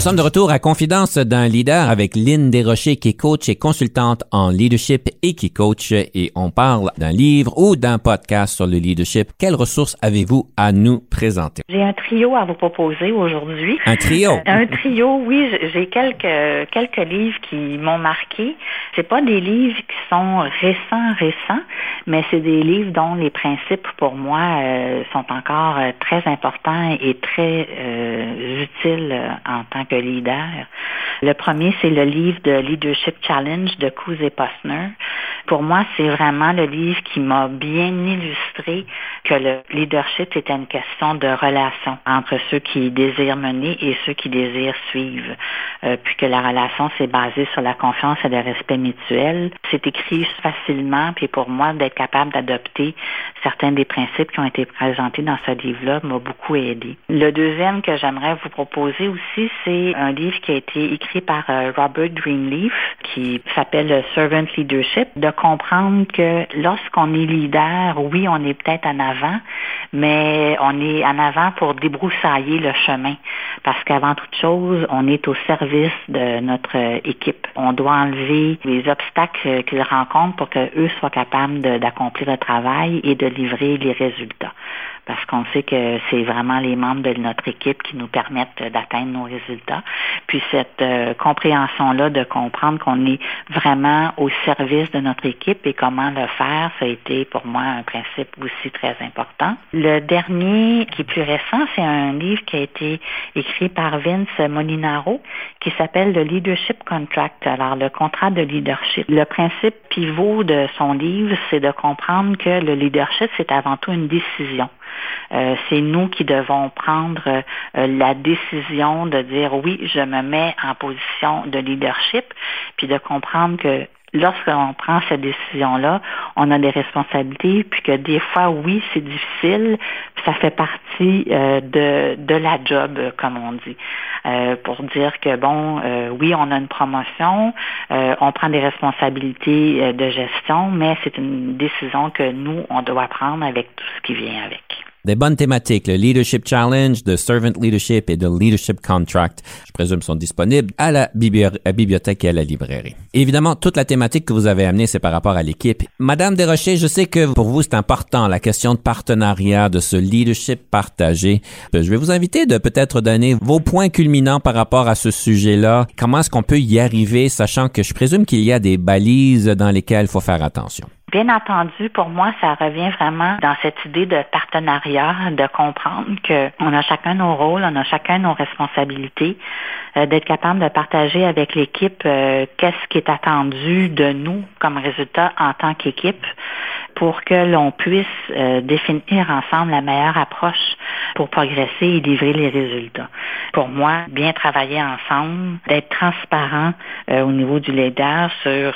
Nous sommes de retour à Confidence d'un leader avec Lynn Desrochers qui est coach et consultante en leadership et qui coach et on parle d'un livre ou d'un podcast sur le leadership. Quelles ressources avez-vous à nous présenter? J'ai un trio à vous proposer aujourd'hui. Un trio? Euh, un trio, oui. J'ai quelques, quelques livres qui m'ont marqué. C'est pas des livres qui sont récents, récents, mais c'est des livres dont les principes pour moi euh, sont encore euh, très importants et très euh, utiles en tant que leader. Le premier, c'est le livre de Leadership Challenge de Coos et Postner. Pour moi, c'est vraiment le livre qui m'a bien illustré que le leadership était une question de relation entre ceux qui désirent mener et ceux qui désirent suivre. Euh, puis que la relation, c'est basé sur la confiance et le respect mutuel. C'est écrit facilement, puis pour moi, d'être capable d'adopter certains des principes qui ont été présentés dans ce livre-là m'a beaucoup aidé. Le deuxième que j'aimerais vous proposer aussi, c'est un livre qui a été écrit par euh, Robert Greenleaf, qui s'appelle Servant Leadership, de comprendre que lorsqu'on est leader, oui, on est peut-être en avant, mais on est en avant pour débroussailler le chemin. Parce qu'avant toute chose, on est au service de notre équipe. On doit enlever les obstacles qu'ils rencontrent pour qu'eux soient capables d'accomplir le travail et de livrer les résultats parce qu'on sait que c'est vraiment les membres de notre équipe qui nous permettent d'atteindre nos résultats. Puis cette euh, compréhension-là de comprendre qu'on est vraiment au service de notre équipe et comment le faire, ça a été pour moi un principe aussi très important. Le dernier, qui est plus récent, c'est un livre qui a été écrit par Vince Molinaro qui s'appelle le Leadership Contract. Alors, le contrat de leadership. Le principe pivot de son livre, c'est de comprendre que le leadership, c'est avant tout une décision. Euh, c'est nous qui devons prendre euh, la décision de dire oui, je me mets en position de leadership, puis de comprendre que lorsqu'on prend cette décision-là, on a des responsabilités, puis que des fois, oui, c'est difficile, ça fait partie euh, de, de la job, comme on dit. pour dire que, bon, oui, on a une promotion, on prend des responsabilités de gestion, mais c'est une décision que nous, on doit prendre avec tout ce qui vient avec. Des bonnes thématiques, le Leadership Challenge, le Servant Leadership et le Leadership Contract, je présume, sont disponibles à la bibliothèque et à la librairie. évidemment, toute la thématique que vous avez amenée, c'est par rapport à l'équipe. Madame Desrochers, je sais que pour vous, c'est important, la question de partenariat, de ce leadership partagé. Je vais vous inviter de peut-être donner vos points culminants par rapport à ce sujet-là. Comment est-ce qu'on peut y arriver, sachant que je présume qu'il y a des balises dans lesquelles il faut faire attention? Bien entendu, pour moi, ça revient vraiment dans cette idée de partenariat, de comprendre qu'on a chacun nos rôles, on a chacun nos responsabilités, euh, d'être capable de partager avec l'équipe euh, qu'est-ce qui est attendu de nous comme résultat en tant qu'équipe pour que l'on puisse euh, définir ensemble la meilleure approche pour progresser et livrer les résultats. Pour moi, bien travailler ensemble, d'être transparent au niveau du leader sur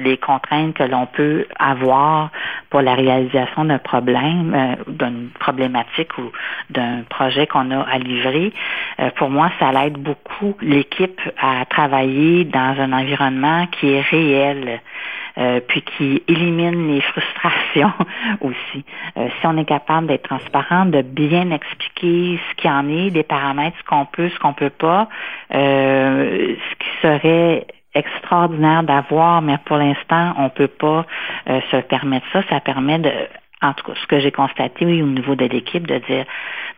les contraintes que l'on peut avoir pour la réalisation d'un problème, euh, d'une problématique ou d'un projet qu'on a à livrer, euh, pour moi, ça l'aide beaucoup l'équipe à travailler dans un environnement qui est réel. Euh, puis qui élimine les frustrations aussi. si on est capable d'être transparent, de bien expliquer ce qu'il en est, des paramètres, ce qu'on peut, ce qu'on peut pas, ce qui serait extraordinaire d'avoir, mais pour l'instant, on ne peut pas euh, se permettre ça. Ça permet de, en tout cas, ce que j'ai constaté oui, au niveau de l'équipe, de dire,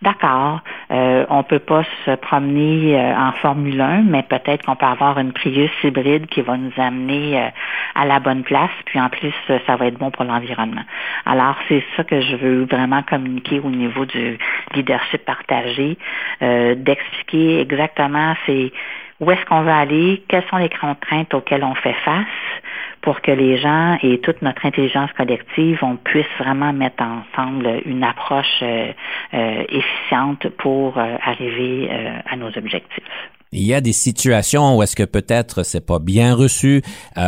d'accord, euh, on peut pas se promener euh, en Formule 1, mais peut-être qu'on peut avoir une Prius hybride qui va nous amener euh, à la bonne place, puis en plus, ça va être bon pour l'environnement. Alors, c'est ça que je veux vraiment communiquer au niveau du leadership partagé, d'expliquer exactement c'est où est-ce qu'on veut aller, quelles sont les contraintes auxquelles on fait face pour que les gens et toute notre intelligence collective, on puisse vraiment mettre ensemble une approche euh, euh, efficiente pour euh, arriver à nos objectifs? Il y a des situations où est-ce que peut-être c'est pas bien reçu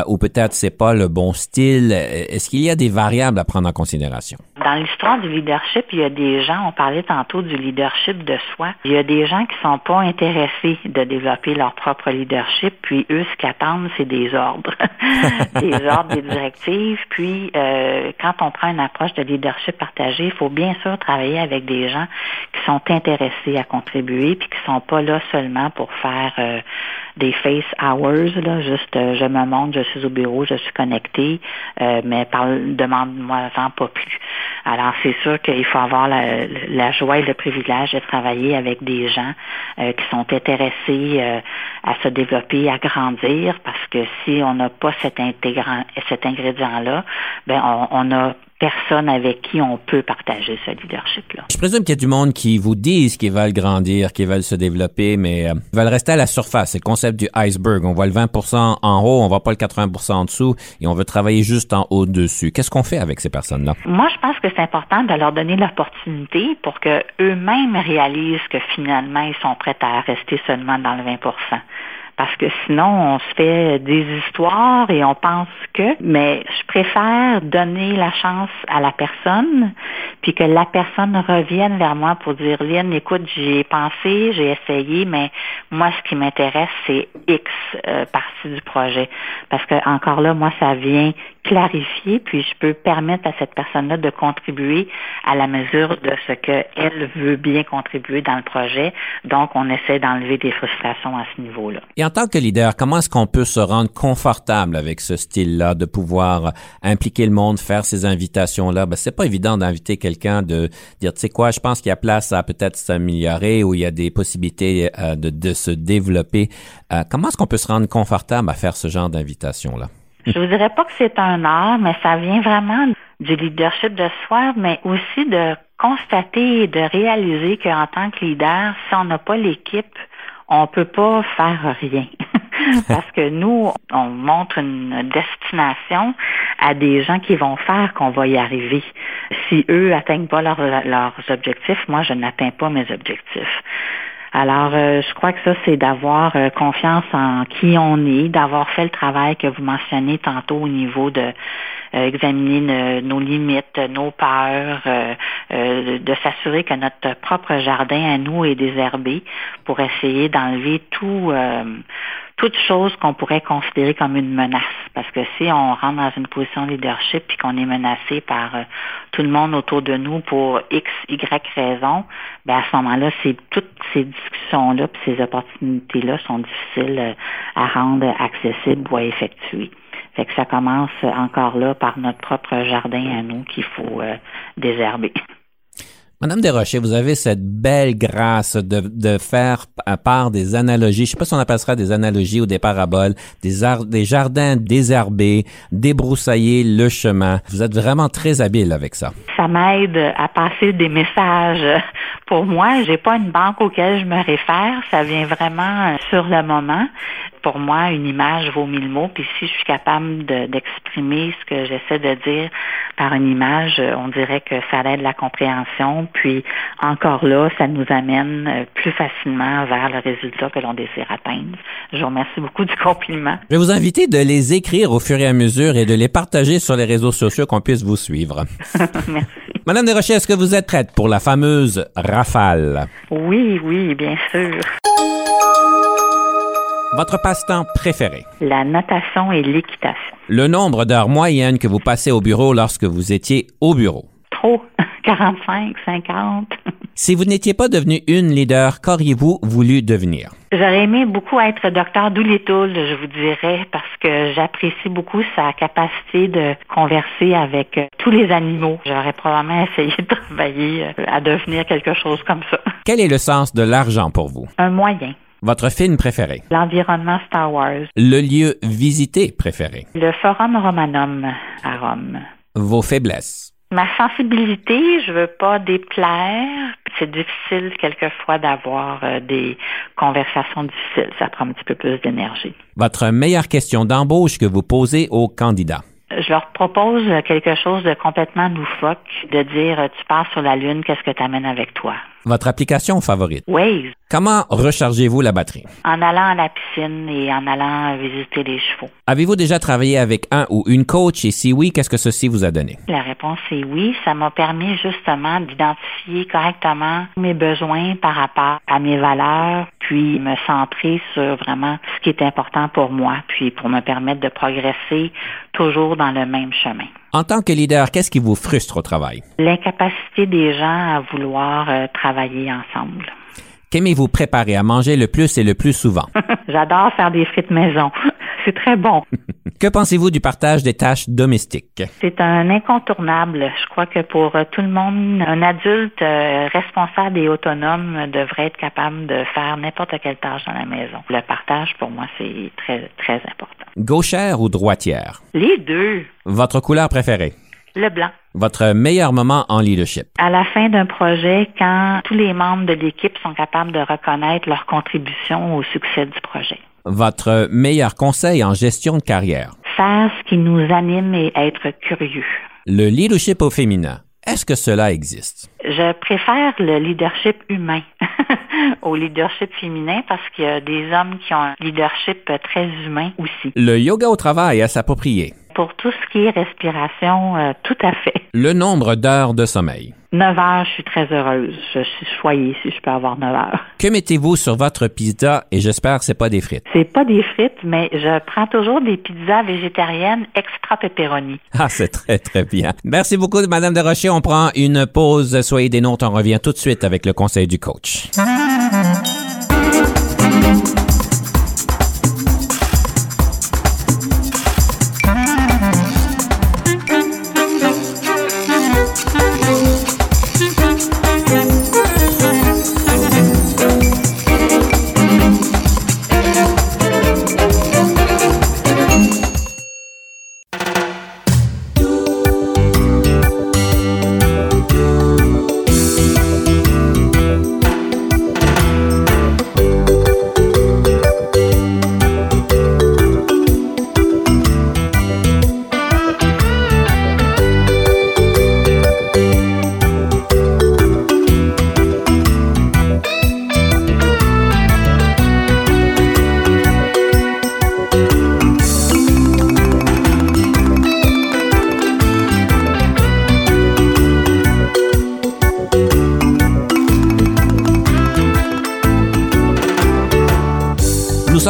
ou peut-être c'est pas le bon style. Est-ce qu'il y a des variables à prendre en considération? Dans l'histoire du leadership, il y a des gens, on parlait tantôt du leadership de soi, il y a des gens qui sont pas intéressés de développer leur propre leadership, puis eux, ce qu'ils attendent, c'est des ordres, des ordres, des directives. Puis, euh, quand on prend une approche de leadership partagé, il faut bien sûr travailler avec des gens qui sont intéressés à contribuer, puis qui sont pas là seulement pour faire euh, des face hours, là, juste euh, je me montre, je suis au bureau, je suis connecté, euh, mais demande-moi-en pas plus. Alors, c'est sûr qu'il faut avoir la, joie et le privilège de travailler avec des gens qui sont intéressés à se développer, à grandir, parce que si on n'a pas cet, cet ingrédient-là, ben on, on a personne avec qui on peut partager ce leadership-là. Je présume qu'il y a du monde qui vous disent qu'ils veulent grandir, qu'ils veulent se développer, mais euh, ils veulent rester à la surface. C'est le concept du iceberg. On voit le 20 en haut, on voit pas le 80 en dessous, et on veut travailler juste en haut dessus. Qu'est-ce qu'on fait avec ces personnes-là? Moi, je pense que c'est important de leur donner l'opportunité pour que eux-mêmes réalisent que finalement, ils sont prêts à rester seulement dans le 20 parce que sinon on se fait des histoires et on pense que, mais je préfère donner la chance à la personne, puis que la personne revienne vers moi pour dire, Lynn, écoute, j'ai pensé, j'ai essayé, mais moi ce qui m'intéresse c'est X euh, partie du projet, parce que encore là, moi ça vient clarifier, puis je peux permettre à cette personne-là de contribuer à la mesure de ce qu'elle veut bien contribuer dans le projet. Donc, on essaie d'enlever des frustrations à ce niveau-là. Et en tant que leader, comment est-ce qu'on peut se rendre confortable avec ce style-là, de pouvoir impliquer le monde, faire ces invitations-là? Ben, c'est pas évident d'inviter quelqu'un de dire, tu sais quoi, je pense qu'il y a place à peut-être s'améliorer ou il y a des possibilités euh, de, se développer. Euh, comment est-ce qu'on peut se rendre confortable à faire ce genre d'invitation-là? Je vous dirais pas que c'est un art, mais ça vient vraiment du leadership de soi, mais aussi de constater et de réaliser qu'en tant que leader, si on n'a pas l'équipe, on peut pas faire rien. Parce que nous, on montre une destination à des gens qui vont faire qu'on va y arriver. Si eux atteignent pas leurs objectifs, moi, je n'atteins pas mes objectifs. Alors, euh, je crois que ça, c'est d'avoir euh, confiance en qui on est, d'avoir fait le travail que vous mentionnez tantôt au niveau de euh, examiner nos limites, nos peurs, de s'assurer que notre propre jardin à nous est désherbé pour essayer d'enlever tout toute chose qu'on pourrait considérer comme une menace. Parce que si on rentre dans une position de leadership puis qu'on est menacé par euh, tout le monde autour de nous pour X, Y raison, ben à ce moment-là, c'est toutes ces discussions-là puis ces opportunités-là sont difficiles euh, à rendre accessibles ou à effectuer. Fait que ça commence encore là par notre propre jardin à nous qu'il faut euh, désherber. Madame Desrochers, vous avez cette belle grâce de, de faire à part des analogies, je sais pas si on appellera des analogies ou des paraboles, des, des jardins désherbés, débroussailler le chemin. Vous êtes vraiment très habile avec ça. Ça m'aide à passer des messages. Pour moi, j'ai pas une banque auquel je me réfère, ça vient vraiment sur le moment pour moi, une image vaut mille mots. Puis si je suis capable d'exprimer ce que j'essaie de dire par une image, on dirait que ça aide la compréhension. Puis encore là, ça nous amène euh, plus facilement vers le résultat que l'on désire atteindre. Je vous remercie beaucoup du compliment. Je vais vous inviter de les écrire au fur et à mesure et de les partager sur les réseaux sociaux qu'on puisse vous suivre. Merci. Madame Desrochers, est-ce que vous êtes prête pour la fameuse rafale? Oui, oui, bien sûr. Votre passe-temps préféré? La natation et l'équitation. Le nombre d'heures moyennes que vous passez au bureau lorsque vous étiez au bureau? Trop. 45, 50. si vous n'étiez pas devenu une leader, qu'auriez-vous voulu devenir? J'aurais aimé beaucoup être docteur Doolittle, je vous dirais, parce que j'apprécie beaucoup sa capacité de converser avec euh, tous les animaux. J'aurais probablement essayé de travailler euh, à devenir quelque chose comme ça. Quel est le sens de l'argent pour vous? Un moyen. Votre film préféré? L'environnement Star Wars. Le lieu visité préféré? Le Forum Romanum à Rome. Vos faiblesses? Ma sensibilité, je veux pas déplaire. C'est difficile quelquefois d'avoir euh, des conversations difficiles. Ça prend un petit peu plus d'énergie. Votre meilleure question d'embauche que vous posez aux candidats? Je leur propose quelque chose de complètement loufoque, de dire tu pars sur la Lune, qu'est-ce que tu amènes avec toi? Votre application favorite? Waze. Comment rechargez-vous la batterie? En allant à la piscine et en allant visiter les chevaux. Avez-vous déjà travaillé avec un ou une coach? Et si oui, qu'est-ce que ceci vous a donné? La réponse est oui. Ça m'a permis justement d'identifier correctement mes besoins par rapport à mes valeurs, puis me centrer sur vraiment ce qui est important pour moi, puis pour me permettre de progresser toujours dans le même chemin. En tant que leader, qu'est-ce qui vous frustre au travail? L'incapacité des gens à vouloir euh, travailler ensemble. Qu'aimez-vous préparer à manger le plus et le plus souvent? J'adore faire des frites maison. C'est très bon. que pensez-vous du partage des tâches domestiques? C'est un incontournable. Je crois que pour euh, tout le monde, un adulte euh, responsable et autonome devrait être capable de faire n'importe quelle tâche dans la maison. Le partage, pour moi, c'est très, très important. Gauchère ou droitière? Les deux. Votre couleur préférée? Le blanc. Votre meilleur moment en leadership? À la fin d'un projet, quand tous les membres de l'équipe sont capables de reconnaître leur contribution au succès du projet. Votre meilleur conseil en gestion de carrière? Faire ce qui nous anime et être curieux. Le leadership au féminin. Est-ce que cela existe? Je préfère le leadership humain au leadership féminin parce qu'il y a des hommes qui ont un leadership très humain aussi. Le yoga au travail à s'approprier. Pour tout ce qui est respiration, euh, tout à fait. Le nombre d'heures de sommeil. 9 heures, je suis très heureuse. Je suis choyée si je peux avoir 9 heures. Que mettez-vous sur votre pizza? Et j'espère que c'est pas des frites? C'est pas des frites, mais je prends toujours des pizzas végétariennes extra pepperoni. Ah, c'est très, très bien. Merci beaucoup, Madame de Rocher. On prend une pause. Soyez des nôtres. On revient tout de suite avec le conseil du coach.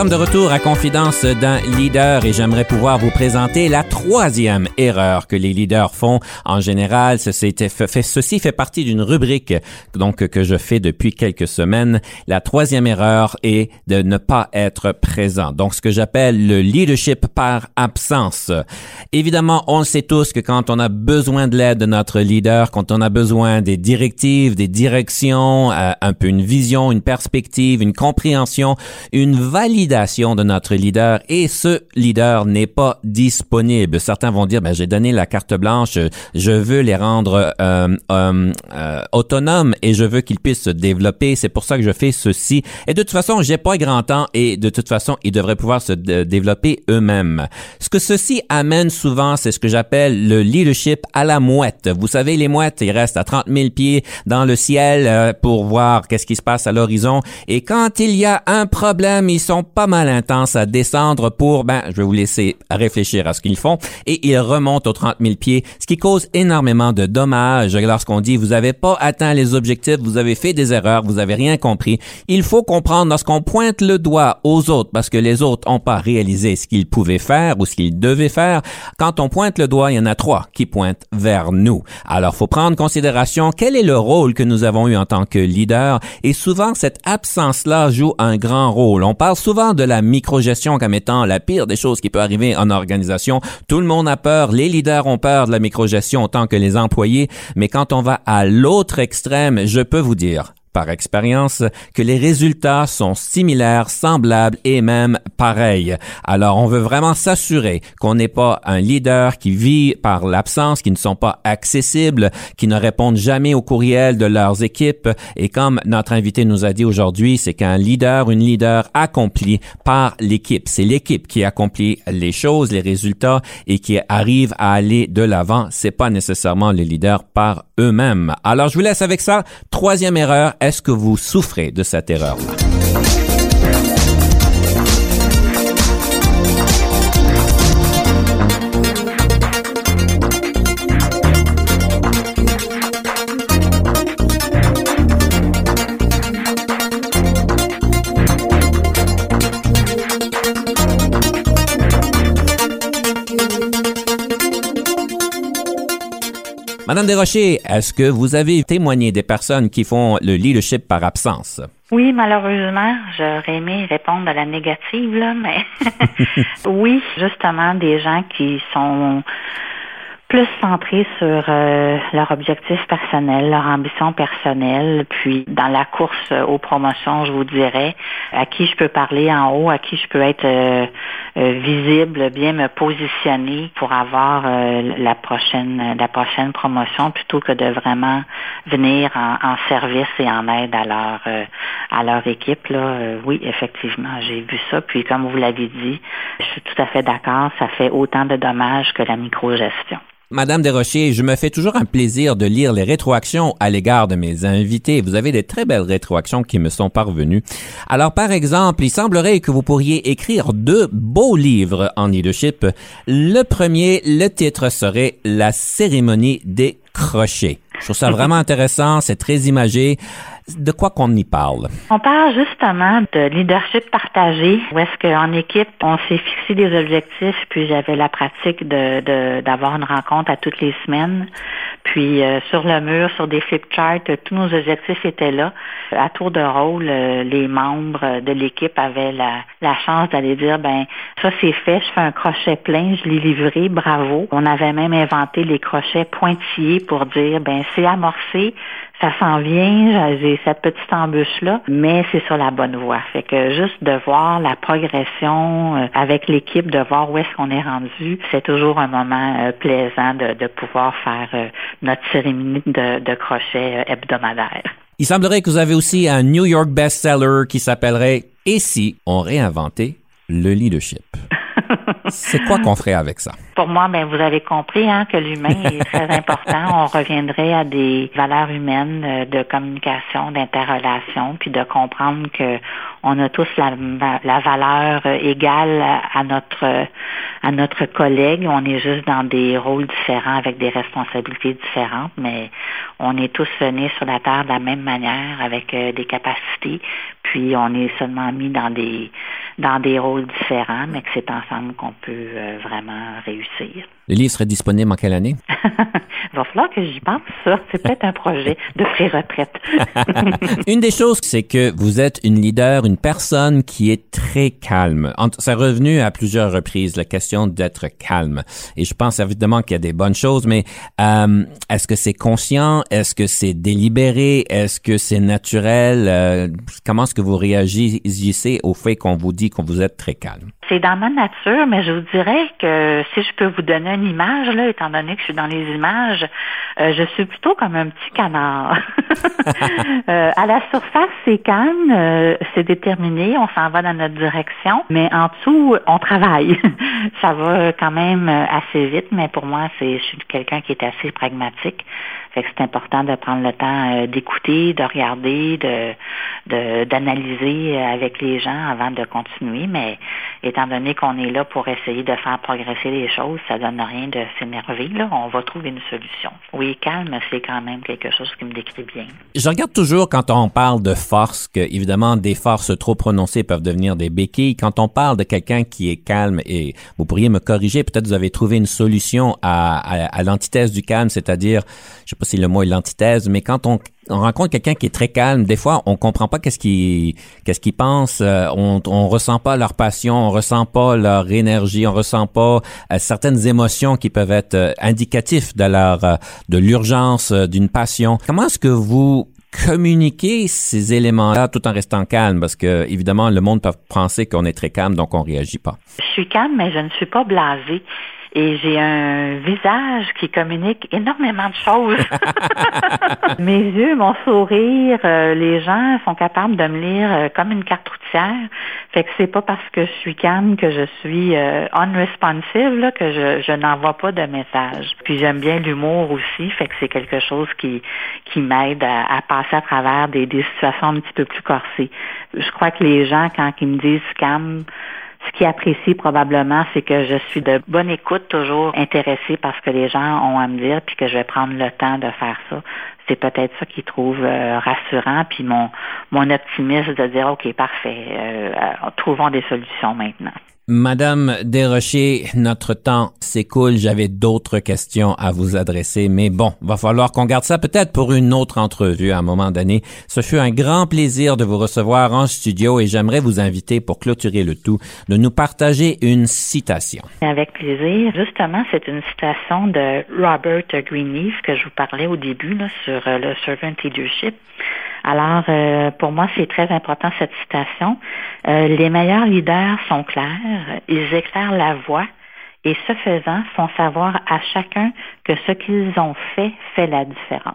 Sommes de retour à Confidence d'un leader et j'aimerais pouvoir vous présenter la troisième erreur que les leaders font en général. Ceci fait, ceci fait partie d'une rubrique donc que je fais depuis quelques semaines. La troisième erreur est de ne pas être présent. Donc ce que j'appelle le leadership par absence. Évidemment, on sait tous que quand on a besoin de l'aide de notre leader, quand on a besoin des directives, des directions, euh, un peu une vision, une perspective, une compréhension, une validation de notre leader et ce leader n'est pas disponible. Certains vont dire, ben, j'ai donné la carte blanche, je veux les rendre euh, euh, euh, autonomes et je veux qu'ils puissent se développer. C'est pour ça que je fais ceci. Et de toute façon, j'ai pas grand temps et de toute façon, ils devraient pouvoir se développer eux-mêmes. Ce que ceci amène souvent, c'est ce que j'appelle le leadership à la mouette. Vous savez, les mouettes, ils restent à 30 000 pieds dans le ciel euh, pour voir qu'est-ce qui se passe à l'horizon. Et quand il y a un problème, ils sont pas mal intense à descendre pour, ben, je vais vous laisser réfléchir à ce qu'ils font, et ils remontent aux 30 000 pieds, ce qui cause énormément de dommages lorsqu'on dit vous avez pas atteint les objectifs, vous avez fait des erreurs, vous avez rien compris. Il faut comprendre lorsqu'on pointe le doigt aux autres parce que les autres ont pas réalisé ce qu'ils pouvaient faire ou ce qu'ils devaient faire. Quand on pointe le doigt, il y en a trois qui pointent vers nous. Alors, faut prendre en considération quel est le rôle que nous avons eu en tant que leader et souvent cette absence-là joue un grand rôle. On parle souvent de la microgestion comme étant la pire des choses qui peut arriver en organisation. Tout le monde a peur, les leaders ont peur de la microgestion autant que les employés, mais quand on va à l'autre extrême, je peux vous dire, par expérience que les résultats sont similaires, semblables et même pareils. Alors, on veut vraiment s'assurer qu'on n'est pas un leader qui vit par l'absence, qui ne sont pas accessibles, qui ne répondent jamais aux courriels de leurs équipes. Et comme notre invité nous a dit aujourd'hui, c'est qu'un leader, une leader accompli par l'équipe. C'est l'équipe qui accomplit les choses, les résultats et qui arrive à aller de l'avant. C'est pas nécessairement les leaders par eux-mêmes. Alors, je vous laisse avec ça. Troisième erreur. Est-ce que vous souffrez de cette erreur-là? Madame Desrochers, est-ce que vous avez témoigné des personnes qui font le leadership par absence? Oui, malheureusement, j'aurais aimé répondre à la négative, là, mais oui, justement, des gens qui sont plus centrés sur euh, leur objectif personnel, leur ambition personnelle, puis dans la course aux promotions, je vous dirais, à qui je peux parler en haut, à qui je peux être euh, euh, visible, bien me positionner pour avoir la prochaine la prochaine promotion plutôt que de vraiment venir en, service et en aide à leur à leur équipe. Là, oui, effectivement, j'ai vu ça. Puis comme vous l'avez dit, je suis tout à fait d'accord, ça fait autant de dommages que la microgestion. Madame Desrochers, je me fais toujours un plaisir de lire les rétroactions à l'égard de mes invités. Vous avez des très belles rétroactions qui me sont parvenues. Alors, par exemple, il semblerait que vous pourriez écrire deux beaux livres en leadership. Le premier, le titre serait La cérémonie des crochets. Je trouve ça vraiment intéressant, c'est très imagé. De quoi qu'on y parle? On parle justement de leadership partagé, où est-ce qu'en équipe, on s'est fixé des objectifs, puis j'avais la pratique de d'avoir une rencontre à toutes les semaines. Puis euh, sur le mur, sur des flip charts, tous nos objectifs étaient là. À tour de rôle, euh, les membres de l'équipe avaient la, la chance d'aller dire, ben ça c'est fait, je fais un crochet plein, je l'ai livré, bravo. On avait même inventé les crochets pointillés pour dire, ben c'est amorcé, ça s'en vient, j'ai cette petite embûche-là, mais c'est sur la bonne voie. Fait que juste de voir la progression euh, avec l'équipe, de voir où est-ce qu'on est rendu, c'est toujours un moment euh, plaisant de, pouvoir faire euh, notre cérémonie de, de crochet hebdomadaire. Il semblerait que vous avez aussi un New York bestseller qui s'appellerait Et si on réinventait le leadership? C'est quoi qu'on ferait avec ça? Pour moi, ben, vous avez compris hein, que l'humain est très important. On reviendrait à des valeurs humaines euh, de communication, d'interrelation, puis de comprendre que on a tous la, la valeur euh, égale à notre à notre collègue. On est juste dans des rôles différents avec des responsabilités différentes, mais on est tous nés sur la terre de la même manière avec euh, des capacités. Puis on est seulement mis dans des dans des rôles différents, mais que c'est ensemble qu'on peut euh, vraiment réussir. Le livre serait disponible en quelle année? Il va falloir que j'y pense, ça. C'est peut-être un projet de pré-retraite. une des choses, c'est que vous êtes une leader, une personne qui est très calme. Ça est revenu à plusieurs reprises, la question d'être calme. Et je pense évidemment qu'il y a des bonnes choses, mais euh, est-ce que c'est conscient? Est-ce que c'est délibéré? Est-ce que c'est naturel? Euh, comment est-ce que vous réagissez au fait qu'on vous dit qu'on vous êtes très calme? C'est dans ma nature, mais je vous dirais que si je peux vous donner une image, là, étant donné que je suis dans les images, euh, je suis plutôt comme un petit canard. euh, à la surface, c'est calme, euh, c'est déterminé, on s'en va dans notre direction, mais en dessous, on travaille. Ça va quand même assez vite, mais pour moi, c'est je suis quelqu'un qui est assez pragmatique c'est important de prendre le temps euh, d'écouter, de regarder, de d'analyser avec les gens avant de continuer. Mais étant donné qu'on est là pour essayer de faire progresser les choses, ça donne rien de s'énerver. Là, on va trouver une solution. Oui, calme, c'est quand même quelque chose qui me décrit bien. Je regarde toujours quand on parle de force que évidemment des forces trop prononcées peuvent devenir des béquilles. Quand on parle de quelqu'un qui est calme et vous pourriez me corriger, peut-être vous avez trouvé une solution à, à, l'antithèse du calme, c'est-à-dire, je sais pas si le mot est l'antithèse, mais quand on, rencontre quelqu'un qui est très calme, des fois, on comprend pas qu'est-ce qu'ils qu'est-ce qu'ils pensent, euh, on, on ressent pas leur passion, on ressent pas leur énergie, on ressent pas euh, certaines émotions qui peuvent être euh, indicatifs de leur de l'urgence d'une passion. Comment est-ce que vous communiquer ces éléments-là tout en restant calme? Parce que, évidemment, le monde peut penser qu'on est très calme, donc on réagit pas. Je suis calme, mais je ne suis pas blasée et j'ai un visage qui communique énormément de choses. Mes yeux, mon sourire, euh, les gens sont capables de me lire euh, comme une carte routière. Fait que c'est pas parce que je suis calme que je suis euh, unresponsive que je, je n'envoie pas de message. Puis j'aime bien l'humour aussi, fait que c'est quelque chose qui qui m'aide à, passer à travers des, des situations un petit peu plus corsées. Je crois que les gens, quand ils me disent calme, ce qu'ils apprécient probablement, c'est que je suis de bonne écoute, toujours intéressée par ce que les gens ont à me dire, puis que je vais prendre le temps de faire ça. C'est peut-être ça qu'ils trouvent euh, rassurant, puis mon, mon optimisme de dire, OK, parfait, euh, euh, trouvons des solutions maintenant. Madame Desrochers, notre temps s'écoule. J'avais d'autres questions à vous adresser, mais bon, va falloir qu'on garde ça peut-être pour une autre entrevue à un moment donné. Ce fut un grand plaisir de vous recevoir en studio et j'aimerais vous inviter pour clôturer le tout de nous partager une citation. Avec plaisir. Justement, c'est une citation de Robert Greenleaf que je vous parlais au début là, sur euh, le servant leadership. Alors, euh, pour moi, c'est très important cette citation. Euh, les meilleurs leaders sont clairs, ils éclairent la voie et ce faisant, font savoir à chacun que ce qu'ils ont fait fait la différence.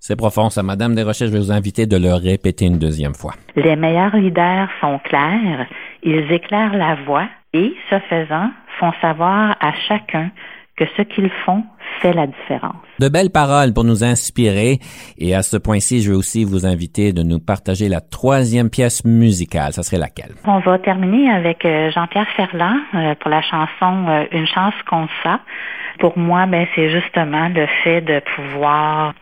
C'est profond, ça. Madame Desrochers, je vais vous inviter de le répéter une deuxième fois. Les meilleurs leaders sont clairs, ils éclairent la voie et, ce faisant, font savoir à chacun que ce qu'ils font fait la différence. De belles paroles pour nous inspirer. Et à ce point-ci, je vais aussi vous inviter de nous partager la troisième pièce musicale. Ça serait laquelle? On va terminer avec euh, Jean-Pierre Ferland euh, pour la chanson euh, Une chance qu'on ça. Pour moi, ben, c'est justement le fait de pouvoir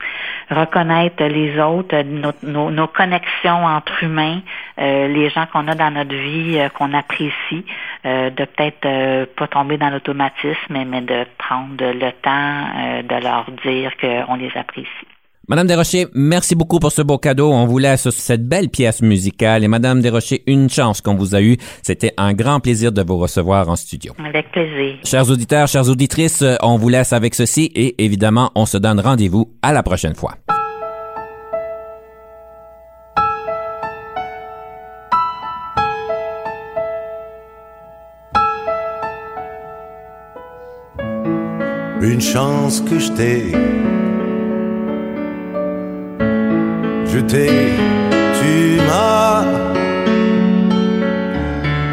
reconnaître les autres, nos, nos, connexions entre humains, les gens qu'on a dans notre vie, qu'on apprécie, de peut-être pas tomber dans l'automatisme, mais de prendre le temps de leur dire qu'on les apprécie. Madame Desrochers, merci beaucoup pour ce beau cadeau. On vous laisse cette belle pièce musicale. Et Madame Desrochers, une chance qu'on vous a eu. C'était un grand plaisir de vous recevoir en studio. Avec plaisir. Chers auditeurs, chères auditrices, on vous laisse avec ceci et évidemment, on se donne rendez-vous à la prochaine fois. Une chance que je t'ai je t'ai, tu m'as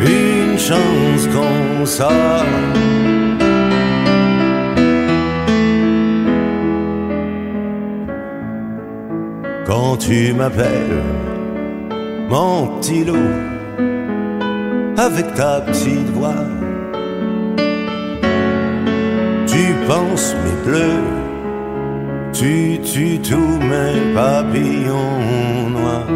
une chance comme ça. Quand tu m'appelles, mon petit loup, avec ta petite voix, tu penses mes bleus tu tues tous mes papillons noirs.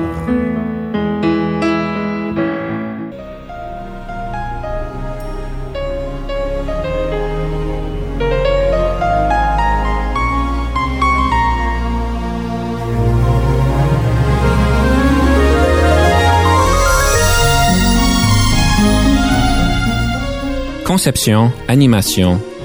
Conception, animation,